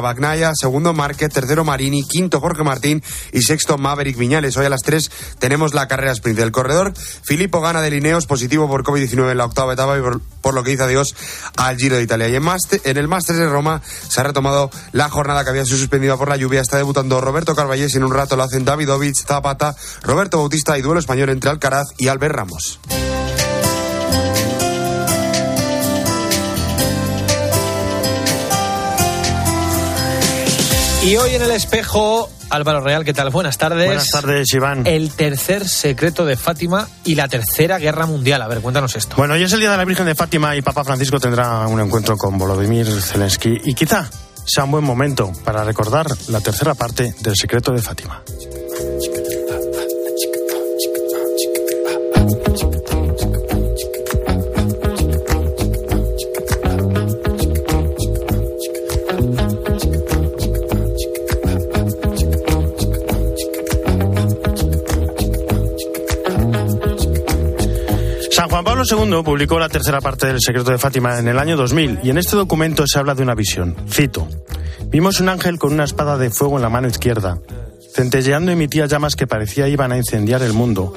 Bagnaya, segundo Márquez, tercero Marini, quinto Jorge Martín y sexto Maverick Viñales. Hoy a las 3 tenemos la carrera sprint del corredor. Filippo gana de Lineos, positivo por COVID-19 en la octava etapa y por, lo que dice adiós al Giro de Italia. Y en, en el Máster de Roma se ha retomado la jornada que había sido suspendida por la lluvia. Está debutando Roberto Carballés y en un rato lo hacen Davidovich, Zapata, Roberto Bautista y duelo español entre Alcaraz y Albert Ramos. Y hoy en el espejo, Álvaro Real, ¿qué tal? Buenas tardes. Buenas tardes, Iván. El tercer secreto de Fátima y la tercera guerra mundial. A ver, cuéntanos esto. Bueno, hoy es el día de la Virgen de Fátima y Papa Francisco tendrá un encuentro con Volodymyr Zelensky y quizá sea un buen momento para recordar la tercera parte del secreto de Fátima. Pablo II publicó la tercera parte del Secreto de Fátima en el año 2000 y en este documento se habla de una visión. Cito. Vimos un ángel con una espada de fuego en la mano izquierda. Centelleando emitía llamas que parecía iban a incendiar el mundo,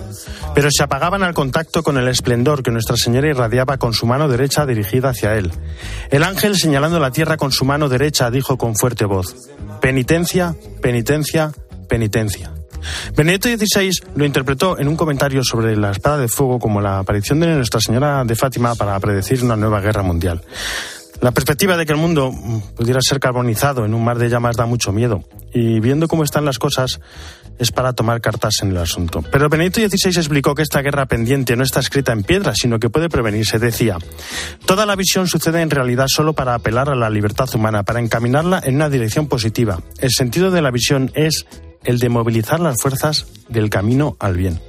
pero se apagaban al contacto con el esplendor que Nuestra Señora irradiaba con su mano derecha dirigida hacia él. El ángel, señalando la tierra con su mano derecha, dijo con fuerte voz, Penitencia, penitencia, penitencia. Benedicto XVI lo interpretó en un comentario sobre la espada de fuego como la aparición de Nuestra Señora de Fátima para predecir una nueva guerra mundial. La perspectiva de que el mundo pudiera ser carbonizado en un mar de llamas da mucho miedo. Y viendo cómo están las cosas, es para tomar cartas en el asunto. Pero Benedicto XVI explicó que esta guerra pendiente no está escrita en piedra, sino que puede prevenirse. Decía, toda la visión sucede en realidad solo para apelar a la libertad humana, para encaminarla en una dirección positiva. El sentido de la visión es el de movilizar las fuerzas del camino al bien.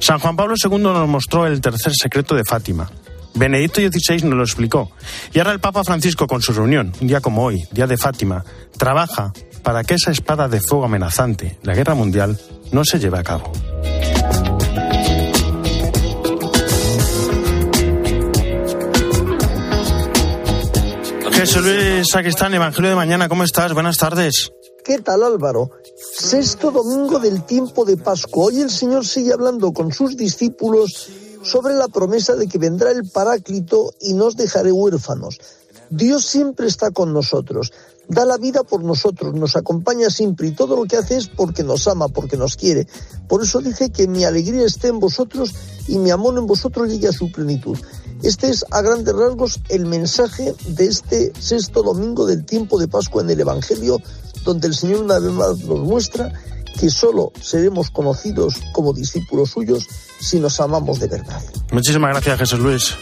San Juan Pablo II nos mostró el tercer secreto de Fátima. Benedicto XVI nos lo explicó. Y ahora el Papa Francisco, con su reunión, un día como hoy, día de Fátima, trabaja para que esa espada de fuego amenazante, la guerra mundial, no se lleve a cabo. Jesús Luis Saquistán, Evangelio de Mañana, ¿cómo estás? Buenas tardes. ¿Qué tal Álvaro? Sexto domingo del tiempo de Pascua. Hoy el Señor sigue hablando con sus discípulos sobre la promesa de que vendrá el Paráclito y nos dejaré huérfanos. Dios siempre está con nosotros, da la vida por nosotros, nos acompaña siempre y todo lo que hace es porque nos ama, porque nos quiere. Por eso dice que mi alegría esté en vosotros y mi amor en vosotros llegue a su plenitud. Este es a grandes rasgos el mensaje de este sexto domingo del tiempo de Pascua en el Evangelio donde el Señor una vez más nos muestra que solo seremos conocidos como discípulos suyos si nos amamos de verdad. Muchísimas gracias, Jesús Luis.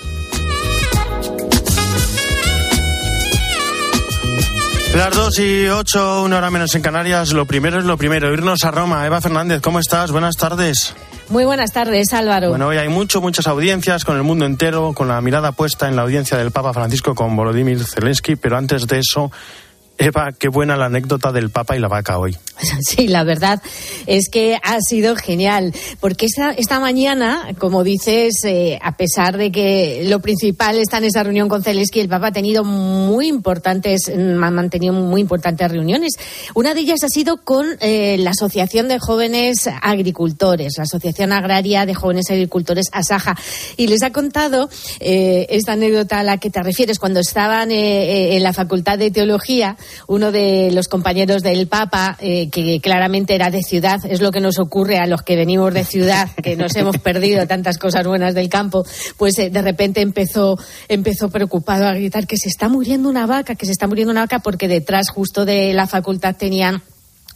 Las dos y ocho, una hora menos en Canarias. Lo primero es lo primero, irnos a Roma. Eva Fernández, ¿cómo estás? Buenas tardes. Muy buenas tardes, Álvaro. Bueno, hoy hay mucho, muchas audiencias con el mundo entero, con la mirada puesta en la audiencia del Papa Francisco con Volodymyr Zelensky, pero antes de eso, Eva, qué buena la anécdota del Papa y la vaca hoy. Sí, la verdad es que ha sido genial, porque esta, mañana, como dices, eh, a pesar de que lo principal está en esa reunión con Zelensky, el Papa ha tenido muy importantes, ha mantenido muy importantes reuniones. Una de ellas ha sido con eh, la Asociación de Jóvenes Agricultores, la Asociación Agraria de Jóvenes Agricultores Asaja, y les ha contado eh, esta anécdota a la que te refieres cuando estaban en la Facultad de Teología uno de los compañeros del Papa, eh, que claramente era de ciudad, es lo que nos ocurre a los que venimos de ciudad, que nos hemos perdido tantas cosas buenas del campo, pues eh, de repente empezó, empezó preocupado a gritar que se está muriendo una vaca, que se está muriendo una vaca, porque detrás justo de la facultad tenían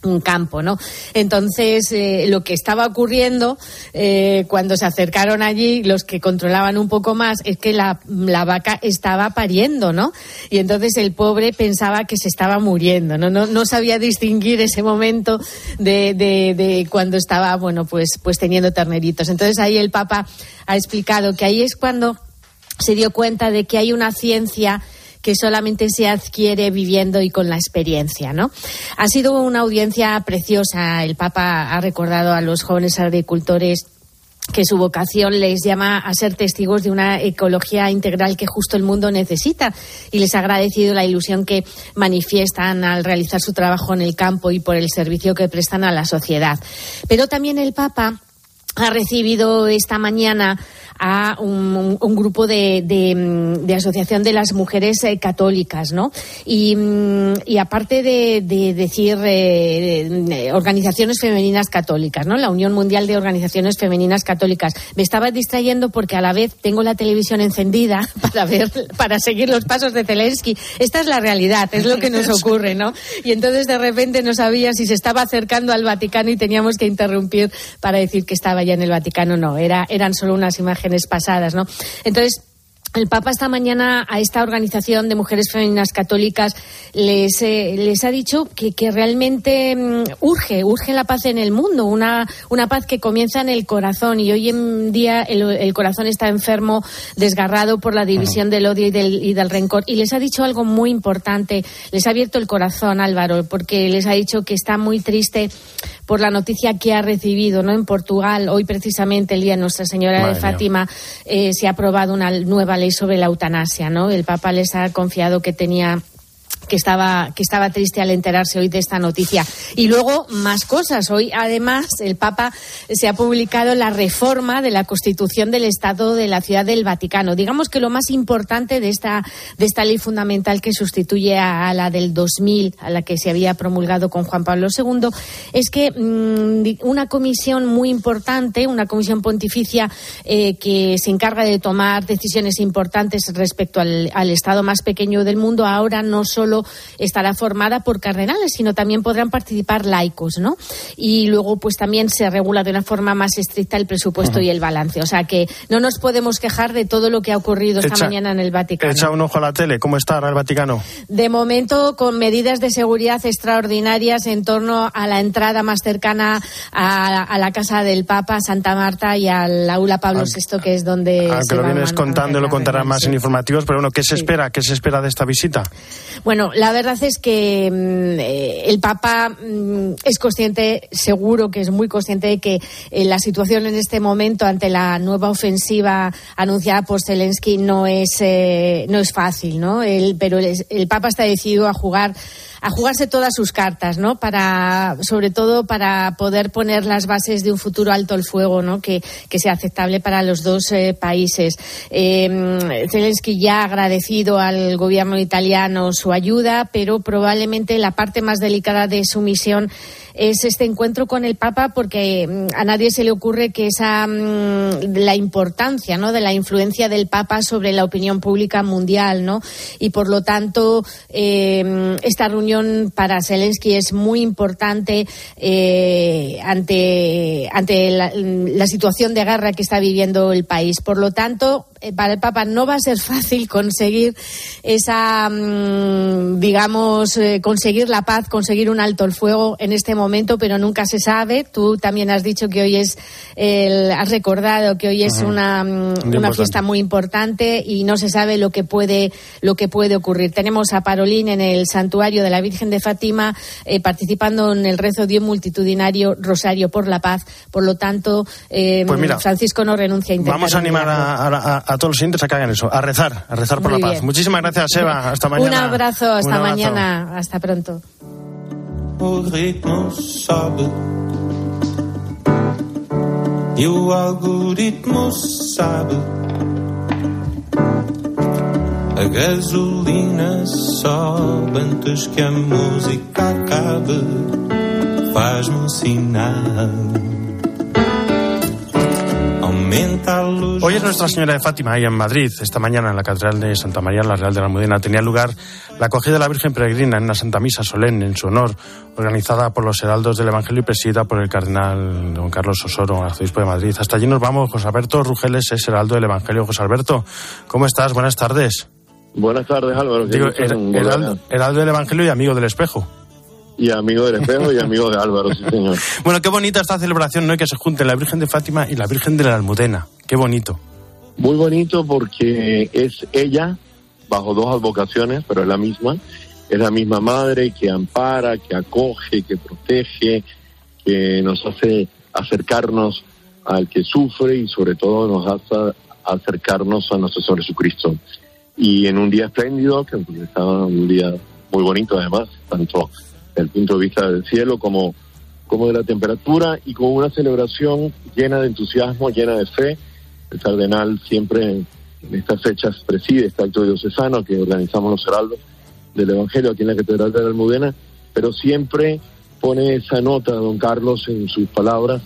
un campo, ¿no? Entonces, eh, lo que estaba ocurriendo eh, cuando se acercaron allí, los que controlaban un poco más, es que la, la, vaca estaba pariendo, ¿no? Y entonces el pobre pensaba que se estaba muriendo, ¿no? No, no sabía distinguir ese momento de, de, de cuando estaba, bueno, pues, pues teniendo terneritos. Entonces ahí el Papa ha explicado que ahí es cuando se dio cuenta de que hay una ciencia que solamente se adquiere viviendo y con la experiencia, ¿no? Ha sido una audiencia preciosa. El Papa ha recordado a los jóvenes agricultores que su vocación les llama a ser testigos de una ecología integral que justo el mundo necesita y les ha agradecido la ilusión que manifiestan al realizar su trabajo en el campo y por el servicio que prestan a la sociedad. Pero también el Papa ha recibido esta mañana a un, grupo de, de, asociación de las mujeres eh, católicas, ¿no? Y, y aparte de, decir eh, organizaciones femeninas católicas, ¿no? La Unión Mundial de Organizaciones Femeninas Católicas. Me estaba distrayendo porque a la vez tengo la televisión encendida para ver, para seguir los pasos de Zelensky. Esta es la realidad, es lo que nos ocurre, ¿no? Y entonces de repente no sabía si se estaba acercando al Vaticano y teníamos que interrumpir para decir que estaba ya en el Vaticano. No, era, eran solo unas imágenes pasadas, ¿no? Entonces, el Papa esta mañana a esta organización de mujeres femeninas católicas les, eh, les ha dicho que, que realmente mm, urge, urge la paz en el mundo, una, una paz que comienza en el corazón y hoy en día el, corazón está enfermo, desgarrado por la división del odio y del, y del rencor. Y les ha dicho algo muy importante, les ha abierto el corazón Álvaro, porque les ha dicho que está muy triste por la noticia que ha recibido ¿no? en Portugal. Hoy, precisamente, el día de Nuestra Señora de Fátima, eh, se ha aprobado una nueva ley sobre la eutanasia. ¿no? El Papa les ha confiado que tenía que estaba, que estaba triste al enterarse hoy de esta noticia. Y luego más cosas. Hoy, además, el Papa se ha publicado la reforma de la Constitución del Estado de la Ciudad del Vaticano. Digamos que lo más importante de esta, de esta ley fundamental que sustituye a, la del 2000, a la que se había promulgado con Juan Pablo II, es que mm, una comisión muy importante, una comisión pontificia eh, que se encarga de tomar decisiones importantes respecto al, al Estado más pequeño del mundo, ahora no solo estará formada por cardenales, sino también podrán participar laicos, ¿no? Y luego, pues también se regula de una forma más estricta el presupuesto y el balance. O sea que no nos podemos quejar de todo lo que ha ocurrido esta mañana en el Vaticano. Echa un ojo a la tele. ¿Cómo está ahora el Vaticano? De momento, con medidas de seguridad extraordinarias en torno a la entrada más cercana a, la casa del Papa, Santa Marta y al aula Pablo VI, que es donde. Aunque lo vienes contando, lo contarán más en informativos, pero bueno, ¿qué se espera? ¿Qué se espera de esta visita? Bueno, la verdad es que mm, eh, el Papa mm, es consciente, seguro que es muy consciente de que eh, la situación en este momento ante la nueva ofensiva anunciada por Zelensky no es, eh, no es fácil, ¿no? pero el Papa está decidido a jugar a jugarse todas sus cartas, ¿no? Para, sobre todo para poder poner las bases de un futuro alto el fuego, ¿no? Que, que sea aceptable para los dos eh, países. Eh, Zelensky ya ha agradecido al gobierno italiano su ayuda, pero probablemente la parte más delicada de su misión es este encuentro con el Papa porque mm, a nadie se le ocurre que esa mm, la importancia ¿no? de la influencia del Papa sobre la opinión pública mundial ¿no? y por lo tanto eh, esta reunión para Zelensky es muy importante eh, ante, ante la, la situación de guerra que está viviendo el país. Por lo tanto, para el Papa no va a ser fácil conseguir esa, mm, digamos, eh, conseguir la paz, conseguir un alto el fuego en este momento, pero nunca se sabe. Tú también has dicho que hoy es, el, has recordado que hoy es una, mm, una fiesta muy importante y no se sabe lo que puede, lo que puede ocurrir. Tenemos a Parolín en el santuario de la Virgen de Fátima eh, participando en el rezo de un multitudinario Rosario por la Paz. Por lo tanto, pues Francisco no renuncia a intentar. Vamos a animar a a todos los siguientes a que hagan eso, a rezar, a rezar por la paz. Muchísimas gracias, Eva. Hasta mañana. Un abrazo, hasta mañana. Hasta pronto. A gasolina sobe antes que a música acabe. Faz-me um sinal. Hoy es Nuestra Señora de Fátima, ahí en Madrid. Esta mañana en la Catedral de Santa María, la Real de la Almudena, tenía lugar la acogida de la Virgen Peregrina en una Santa Misa solemne en su honor, organizada por los heraldos del Evangelio y presidida por el cardenal don Carlos Osoro, arzobispo de Madrid. Hasta allí nos vamos. José Alberto Rugeles es heraldo del Evangelio. José Alberto, ¿cómo estás? Buenas tardes. Buenas tardes, Álvaro. Digo, heraldo del Evangelio y amigo del espejo y amigo del espejo y amigo de Álvaro, sí señor. Bueno, qué bonita esta celebración, ¿no? Que se junten la Virgen de Fátima y la Virgen de la Almudena. Qué bonito. Muy bonito porque es ella, bajo dos advocaciones, pero es la misma. Es la misma madre que ampara, que acoge, que protege, que nos hace acercarnos al que sufre y sobre todo nos hace acercarnos a nuestro Señor Jesucristo. Y en un día espléndido, que estaba un día muy bonito además, tanto desde el punto de vista del cielo como, como de la temperatura y con una celebración llena de entusiasmo, llena de fe. El cardenal siempre en estas fechas preside este acto diocesano que organizamos los heraldos del Evangelio aquí en la Catedral de la Almudena, pero siempre pone esa nota, don Carlos, en sus palabras,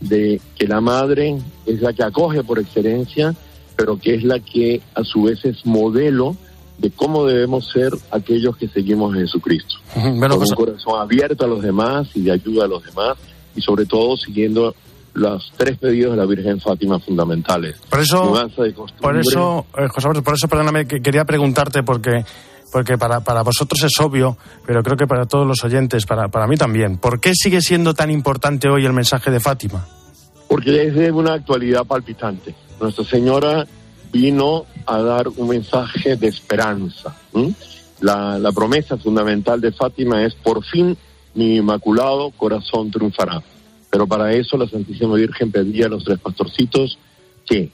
de que la madre es la que acoge por excelencia, pero que es la que a su vez es modelo de cómo debemos ser aquellos que seguimos a Jesucristo. Bueno, con un corazón abierto a los demás y de ayuda a los demás, y sobre todo siguiendo los tres pedidos de la Virgen Fátima fundamentales. Por eso, por eso, eh, José Alberto, por eso, perdóname, que quería preguntarte porque porque para, para vosotros es obvio, pero creo que para todos los oyentes, para, para mí también. ¿Por qué sigue siendo tan importante hoy el mensaje de Fátima? porque es de una actualidad palpitante. Nuestra Señora vino a dar un mensaje de esperanza. ¿m? La, la promesa fundamental de Fátima es, por fin mi inmaculado corazón triunfará. Pero para eso la Santísima Virgen pedía a los tres pastorcitos que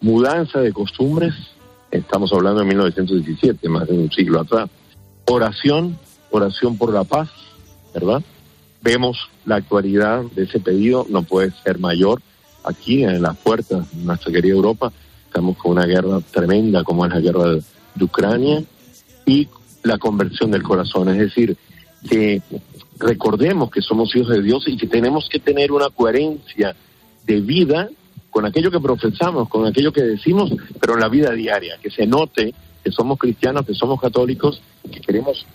mudanza de costumbres, estamos hablando de 1917, más de un siglo atrás, oración, oración por la paz, ¿verdad? Vemos la actualidad de ese pedido, no puede ser mayor. Aquí en las puertas de nuestra querida Europa estamos con una guerra tremenda como es la guerra de, Ucrania y la conversión del corazón, es decir, que recordemos que somos hijos de Dios y que tenemos que tener una coherencia de vida con aquello que profesamos, con aquello que decimos, pero en la vida diaria, que se note que somos cristianos, que somos católicos, que queremos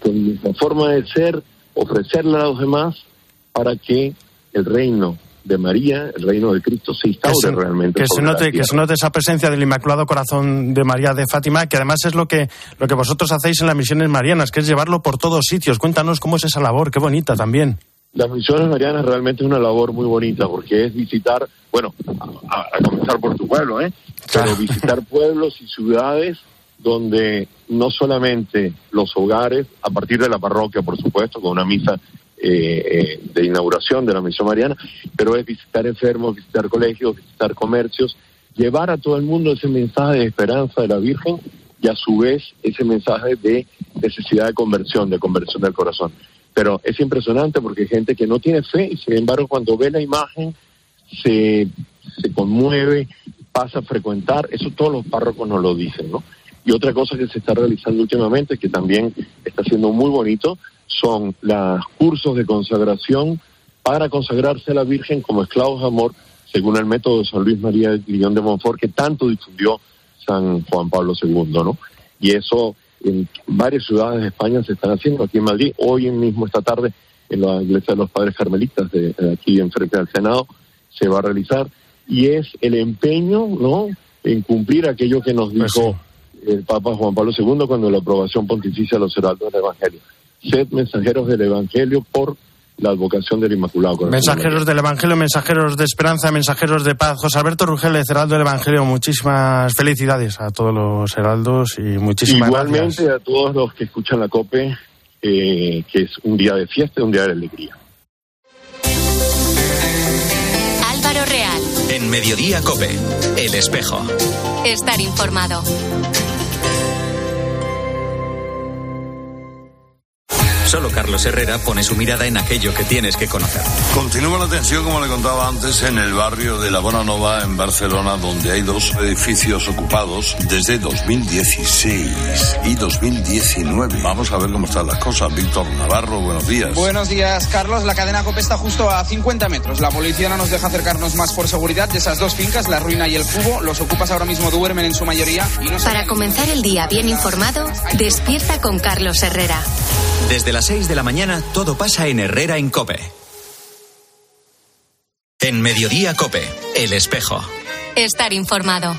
con nuestra forma de ser ofrecerle a los demás para que el reino de María, el reino de Cristo se instaure que se, realmente. que se note que se note esa presencia del Inmaculado Corazón de María de Fátima, que además es lo que lo que vosotros hacéis en las misiones marianas, que es llevarlo por todos sitios. Cuéntanos cómo es esa labor, qué bonita también. Las misiones marianas realmente es una labor muy bonita porque es visitar, bueno, a, a comenzar por tu pueblo, ¿eh? Claro. Pero visitar pueblos y ciudades donde no solamente los hogares, a partir de la parroquia, por supuesto, con una misa eh, eh, de inauguración de la misión mariana, pero es visitar enfermos, visitar colegios, visitar comercios, llevar a todo el mundo ese mensaje de esperanza de la Virgen y a su vez ese mensaje de necesidad de conversión, de conversión del corazón. Pero es impresionante porque hay gente que no tiene fe y sin embargo cuando ve la imagen se, se conmueve, pasa a frecuentar, eso todos los párrocos nos lo dicen, ¿no? Y otra cosa que se está realizando últimamente, que también está siendo muy bonito, son los cursos de consagración para consagrarse a la Virgen como esclavos de amor, según el método de San Luis María de Guillón de Montfort, que tanto difundió San Juan Pablo II, ¿no? Y eso en varias ciudades de España se están haciendo, aquí en Madrid, hoy mismo esta tarde en la iglesia de los padres carmelitas de, de aquí enfrente del Senado se va a realizar y es el empeño, ¿no? En cumplir aquello que nos Pues dijo el Papa Juan Pablo II cuando la aprobación pontificia a los heraldos del Evangelio. Sed mensajeros del Evangelio por la advocación del Inmaculado Corazón. Mensajeros del Evangelio, mensajeros de esperanza, mensajeros de paz. José Alberto Rugel, Heraldo del Evangelio, muchísimas felicidades a todos los heraldos y muchísimas Igualmente gracias. a todos los que escuchan la COPE, eh, que es un día de fiesta, un día de alegría. Álvaro Real. En Mediodía Cope, El Espejo. Estar informado. Solo Carlos Herrera pone su mirada en aquello que tienes que conocer. Continúa la tensión, como le contaba antes, en el barrio de La Bonanova, en Barcelona, donde hay dos edificios ocupados desde 2016 y 2019. Vamos a ver cómo están las cosas. Víctor Navarro, buenos días. Buenos días, Carlos. La cadena COPE está justo a 50 metros. La policía no nos deja acercarnos más por seguridad de esas dos fincas, La Ruina y El Cubo. Los ocupas ahora mismo duermen en su mayoría y no Para comenzar el día bien informado, despierta con Carlos Herrera. Desde las 6 de la mañana todo pasa en Herrera en Cope. En Mediodía Cope, El Espejo. Estar informado.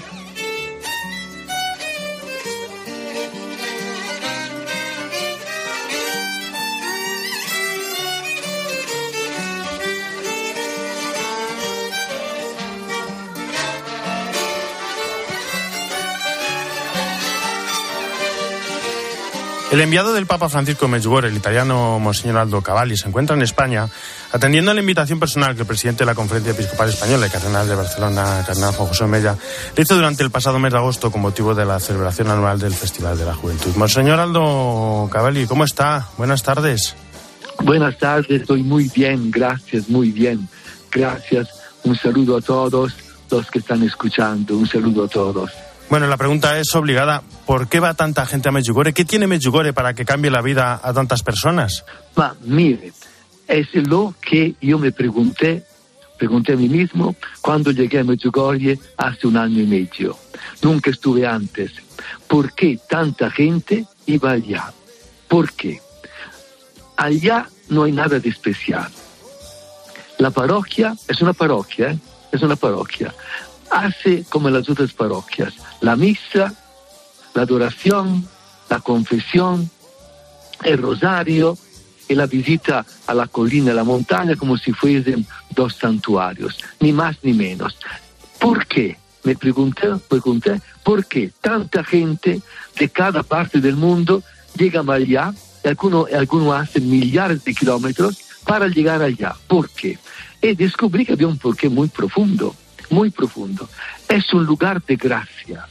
El enviado del Papa Francisco Medjugorje, el italiano Monseñor Aldo Cavalli, se encuentra en España atendiendo a la invitación personal que el presidente de la Conferencia Episcopal Española, el cardenal de Barcelona, cardenal Juan José Mella, le hizo durante el pasado mes de agosto con motivo de la celebración anual del Festival de la Juventud. Monseñor Aldo Cavalli, ¿cómo está? Buenas tardes. Buenas tardes, estoy muy bien, gracias, muy bien. Gracias, un saludo a todos los que están escuchando, un saludo a todos. Bueno, la pregunta es obligada. ¿Por qué va tanta gente a Medjugorje? ¿Qué tiene Medjugorje para que cambie la vida a tantas personas? Ma mire, es lo que yo me pregunté, pregunté a mí mismo cuando llegué a Medjugorje hace un año y medio. Nunca estuve antes. ¿Por qué tanta gente iba allá? ¿Por qué? Allá no hay nada de especial. La parroquia es una parroquia, ¿eh? es una parroquia. Hace como las otras parroquias, la misa, la adoración, la confesión, el rosario y la visita a la colina a la montaña como si fuesen dos santuarios, ni más ni menos. ¿Por qué? Me pregunté, pregunté, ¿por qué tanta gente de cada parte del mundo llega allá? Y algunos alguno hacen millares de kilómetros para llegar allá. ¿Por qué? Y descubrí que había un porqué muy profundo, muy profundo. Es un lugar de gracia,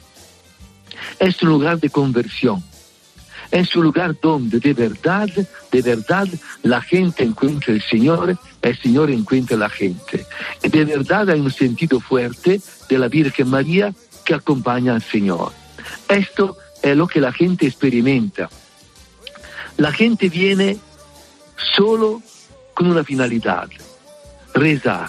es un lugar de conversión, es un lugar donde de verdad, de verdad la gente encuentra el Señor, el Señor encuentra la gente. Y de verdad hay un sentido fuerte de la Virgen María que acompaña al Señor. Esto es lo que la gente experimenta. La gente viene solo con una finalidad, rezar.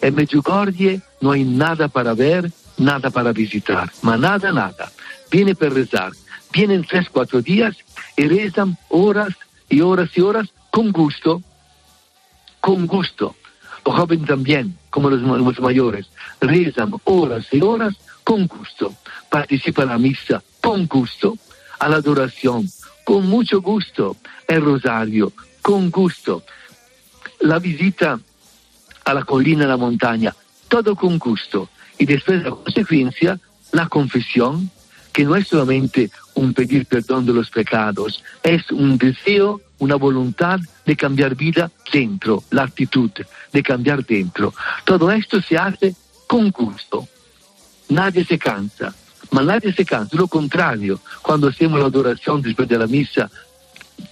En Medjugorje no hay nada para ver, nada para visitar, ma nada, nada. Viene para rezar. Vienen tres, cuatro días y rezan horas y horas y horas con gusto, con gusto. Los jóvenes también, como los, mayores, rezan horas y horas con gusto. Participan a la misa con gusto, a la adoración con mucho gusto, el rosario con gusto, la visita a la colina, a la montaña, todo con gusto. Y después la consecuencia, la confesión, que no es solamente un pedir perdón de los pecados, es un deseo, una voluntad de cambiar vida dentro, la actitud de cambiar dentro. Todo esto se hace con gusto. Nadie se cansa, ma nadie se cansa, lo contrario, cuando hacemos la adoración después de la misa,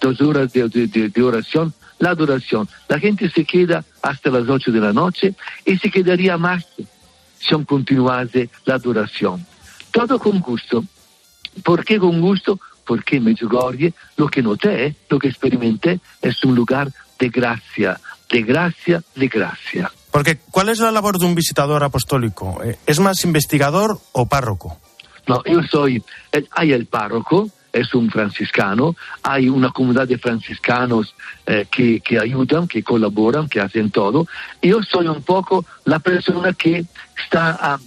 dos horas de, de, de, de oración, la adoración. La gente se queda hasta las 8 de la noche y se quedaría más si aún continuase la adoración. Todo con gusto. ¿Por qué con gusto? Porque Medjugorje lo que noté, lo que experimenté, es un lugar de gracia, de gracia, de gracia. Porque, ¿cuál es la labor de un visitador apostólico? Eh, ¿Es más investigador o párroco? No, yo soy, el, hay el párroco, es un franciscano, hay una comunidad de franciscanos eh, que, que, ayudan, que colaboran, que hacen todo. Yo soy un poco la persona que está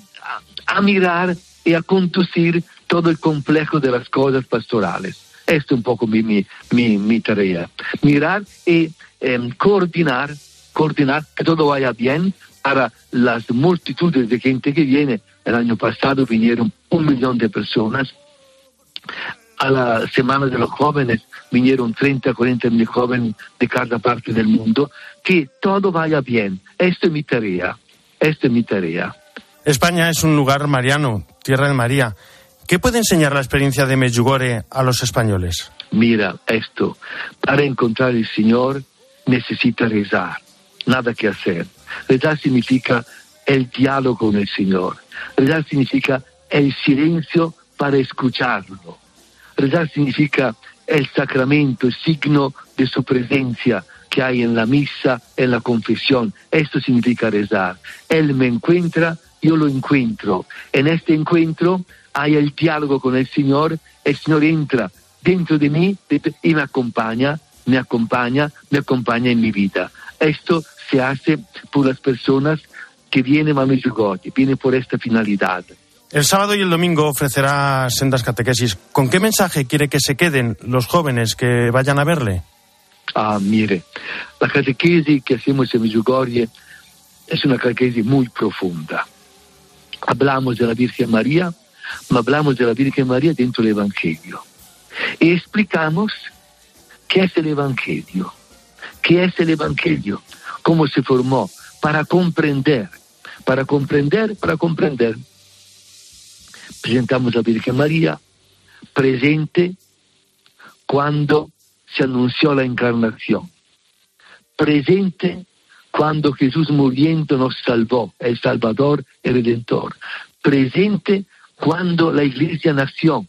a, mirar y a conducir todo el complejo de las cosas pastorales. Esta es un poco mi, mi, mi, tarea. Mirar y eh, coordinar, coordinar que todo vaya bien para las multitudes de gente que viene. El año pasado vinieron un millón de personas. A la Semana de los Jóvenes vinieron 30, 40 mil jóvenes de cada parte del mundo. Que todo vaya bien. Esta es mi tarea. Esta es mi tarea. España es un lugar mariano, tierra de María. ¿Qué puede enseñar la experiencia de Medjugorje a los españoles? Mira esto, para encontrar el Señor necesita rezar, nada que hacer. Rezar significa el diálogo con el Señor. Rezar significa el silencio para escucharlo. Rezar significa el sacramento, el signo de su presencia que hay en la misa, en la confesión. Esto significa rezar. Él me encuentra, yo lo encuentro. En este encuentro hay el diálogo con el Señor, el Señor entra dentro de mí y me acompaña, me acompaña, me acompaña en mi vida. Esto se hace por las personas que vienen a Medjugorje, vienen por esta finalidad. El sábado y el domingo ofrecerá sendas catequesis. ¿Con qué mensaje quiere que se queden los jóvenes que vayan a verle? Ah, mire, la catequesis que hacemos en Medjugorje es una catequesis muy profunda. Hablamos de la Virgen María, ma hablamos de la Virgen María dentro del Evangelio. Y explicamos qué es el Evangelio, qué es el Evangelio, cómo se formó, para comprender, para comprender, para comprender. Presentamos a Virgen María presente cuando se anunció la encarnación, presente cuando Jesús muriendo nos salvó, el Salvador, el Redentor, presente cuando la iglesia nació,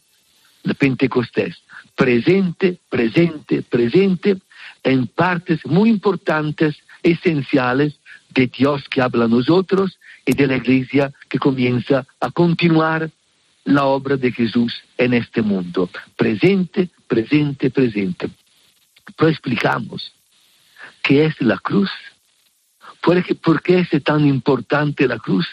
de Pentecostés, presente, presente, presente en partes muy importantes, esenciales de Dios que habla a nosotros y de la iglesia que comienza a continuar la obra de Jesús en este mundo. Presente, presente, presente. Pero explicamos qué es la cruz, por qué, es tan importante la cruz,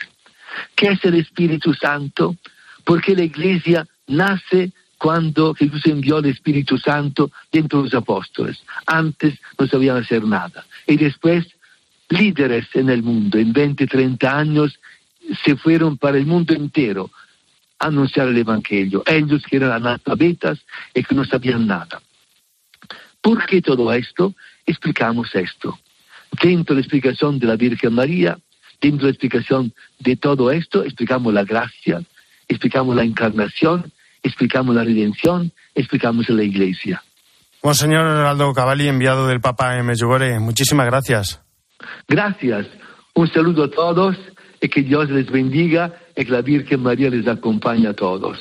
qué es el Espíritu Santo, por qué la iglesia nace cuando Jesús envió el Espíritu Santo dentro de los apóstoles. Antes no sabían hacer nada. Y después, líderes en el mundo, en 20, 30 años, se fueron para el mundo entero anunciar el Evangelio. Ellos que eran analfabetas y que no sabían nada. ¿Por qué todo esto? Explicamos esto. Dentro de la explicación de la Virgen María, dentro de la explicación de todo esto, explicamos la gracia, explicamos la encarnación, explicamos la redención, explicamos la iglesia. Monseñor Aldo Cavalli, enviado del Papa en Medjugorje, muchísimas gracias. Gracias. Un saludo a todos y que Dios les bendiga y que la Virgen María les acompañe a todos.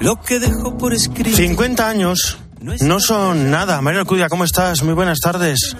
Lo que dejo por escrito. 50 años no son nada. Mario Alcudia, ¿cómo estás? Muy buenas tardes.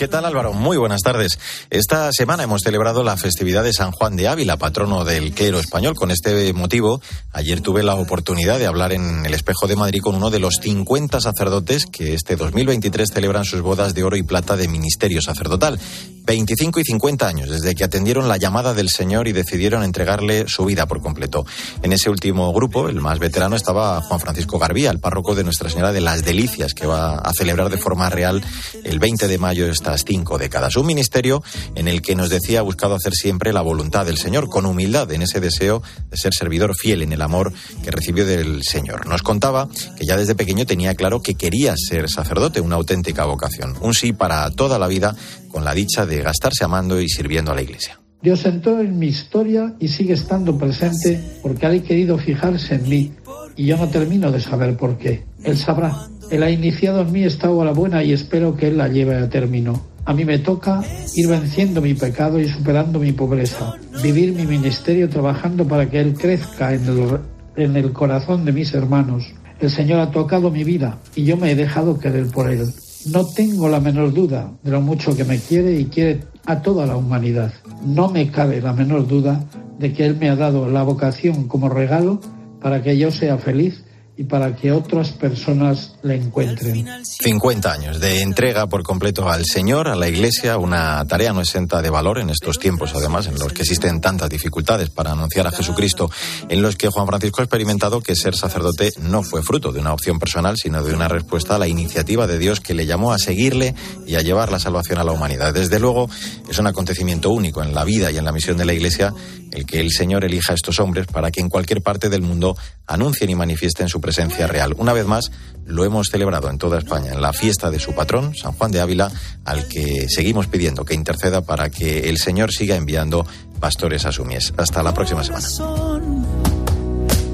¿Qué tal Álvaro? Muy buenas tardes. Esta semana hemos celebrado la festividad de San Juan de Ávila, patrono del quero español. Con este motivo, ayer tuve la oportunidad de hablar en el Espejo de Madrid con uno de los 50 sacerdotes que este 2023 celebran sus bodas de oro y plata de ministerio sacerdotal. 25 y 50 años desde que atendieron la llamada del Señor y decidieron entregarle su vida por completo. En ese último grupo, el más veterano, estaba Juan Francisco Garbía, el párroco de Nuestra Señora de las Delicias, que va a celebrar de forma real el 20 de mayo de estas cinco décadas. Un ministerio en el que nos decía buscado hacer siempre la voluntad del Señor, con humildad en ese deseo de ser servidor fiel en el amor que recibió del Señor. Nos contaba que ya desde pequeño tenía claro que quería ser sacerdote, una auténtica vocación. Un sí para toda la vida, con la dicha de gastarse amando y sirviendo a la Iglesia. Dios entró en mi historia y sigue estando presente porque ha querido fijarse en mí y yo no termino de saber por qué. Él sabrá. Él ha iniciado en mí esta obra buena y espero que Él la lleve a término. A mí me toca ir venciendo mi pecado y superando mi pobreza, vivir mi ministerio trabajando para que Él crezca en el, en el corazón de mis hermanos. El Señor ha tocado mi vida y yo me he dejado querer por Él. No tengo la menor duda de lo mucho que me quiere y quiere a toda la humanidad. No me cabe la menor duda de que Él me ha dado la vocación como regalo para que yo sea feliz y para que otras personas le encuentren. 50 años de entrega por completo al Señor, a la Iglesia, una tarea no exenta de valor en estos tiempos, además, en los que existen tantas dificultades para anunciar a Jesucristo, en los que Juan Francisco ha experimentado que ser sacerdote no fue fruto de una opción personal, sino de una respuesta a la iniciativa de Dios que le llamó a seguirle y a llevar la salvación a la humanidad. Desde luego, es un acontecimiento único en la vida y en la misión de la Iglesia el que el Señor elija a estos hombres para que en cualquier parte del mundo anuncien y manifiesten su presencia real. Una vez más, lo hemos celebrado en toda España, en la fiesta de su patrón, San Juan de Ávila, al que seguimos pidiendo que interceda para que el Señor siga enviando pastores a su mies. Hasta la próxima semana.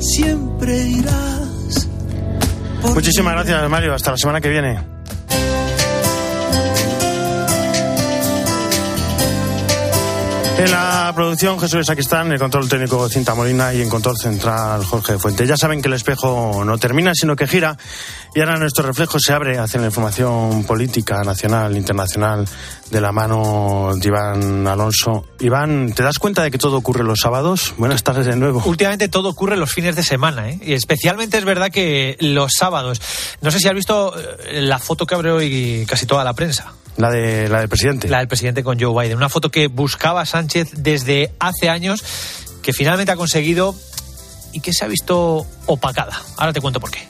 Siempre irás. Muchísimas gracias, Mario. Hasta la semana que viene. En la producción Jesús Saquistán, el control técnico Cinta Molina y en control central Jorge Fuente. Ya saben que el espejo no termina, sino que gira y ahora nuestro reflejo se abre hacia la información política nacional, internacional, de la mano de Iván Alonso. Iván, ¿te das cuenta de que todo ocurre los sábados? Buenas tardes de nuevo. Últimamente todo ocurre los fines de semana, ¿eh? Y especialmente es verdad que los sábados. No sé si has visto eh, la foto que abre hoy casi toda la prensa. La, de, la del presidente. La del presidente con Joe Biden. Una foto que buscaba Sánchez desde hace años, que finalmente ha conseguido y que se ha visto opacada. Ahora te cuento por qué.